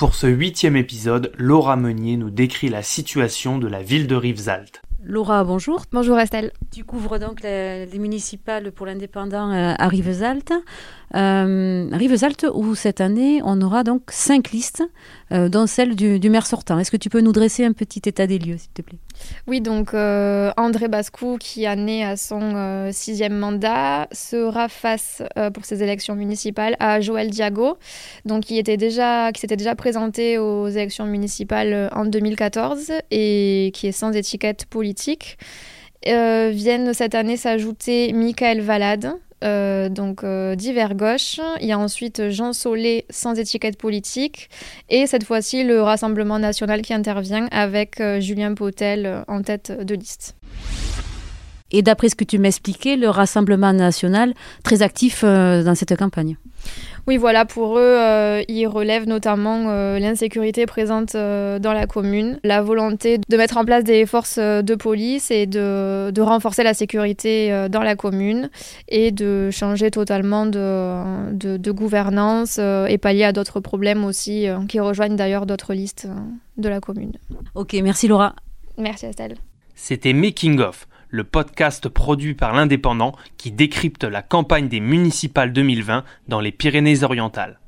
Pour ce huitième épisode, Laura Meunier nous décrit la situation de la ville de Rivesaltes. Laura, bonjour. Bonjour Estelle. Tu couvres donc les, municipales pour l'indépendant euh, à Rivesaltes. Euh, Rivesaltes où cette année on aura donc cinq listes, euh, dont celle du, maire sortant. Est-ce que tu peux nous dresser un petit état des lieux, s'il te plaît? Oui, donc euh, André Bascou, qui a né à son sixième mandat, sera face pour ces élections municipales à Joël Diago, donc qui était déjà, qui s'était déjà présenté aux élections municipales en 2014 et qui est sans étiquette politique. Viennent cette année s'ajouter Michael Valade, euh, donc euh, divers gauche. Il y a ensuite Jean Solé sans étiquette politique. Et cette fois-ci, le Rassemblement national qui intervient avec euh, Julien Potel en tête de liste. Et d'après ce que tu m'expliquais, le Rassemblement national, très actif dans cette campagne. Oui, voilà, pour eux, euh, ils relèvent notamment euh, l'insécurité présente euh, dans la commune, la volonté de mettre en place des forces de police et de, renforcer la sécurité dans la commune et de changer totalement de, de gouvernance et pallier à d'autres problèmes aussi qui rejoignent d'ailleurs d'autres listes de la commune. Ok, merci Laura. Merci Estelle. C'était Making of le podcast produit par l'Indépendant qui décrypte la campagne des municipales 2020 dans les Pyrénées-Orientales.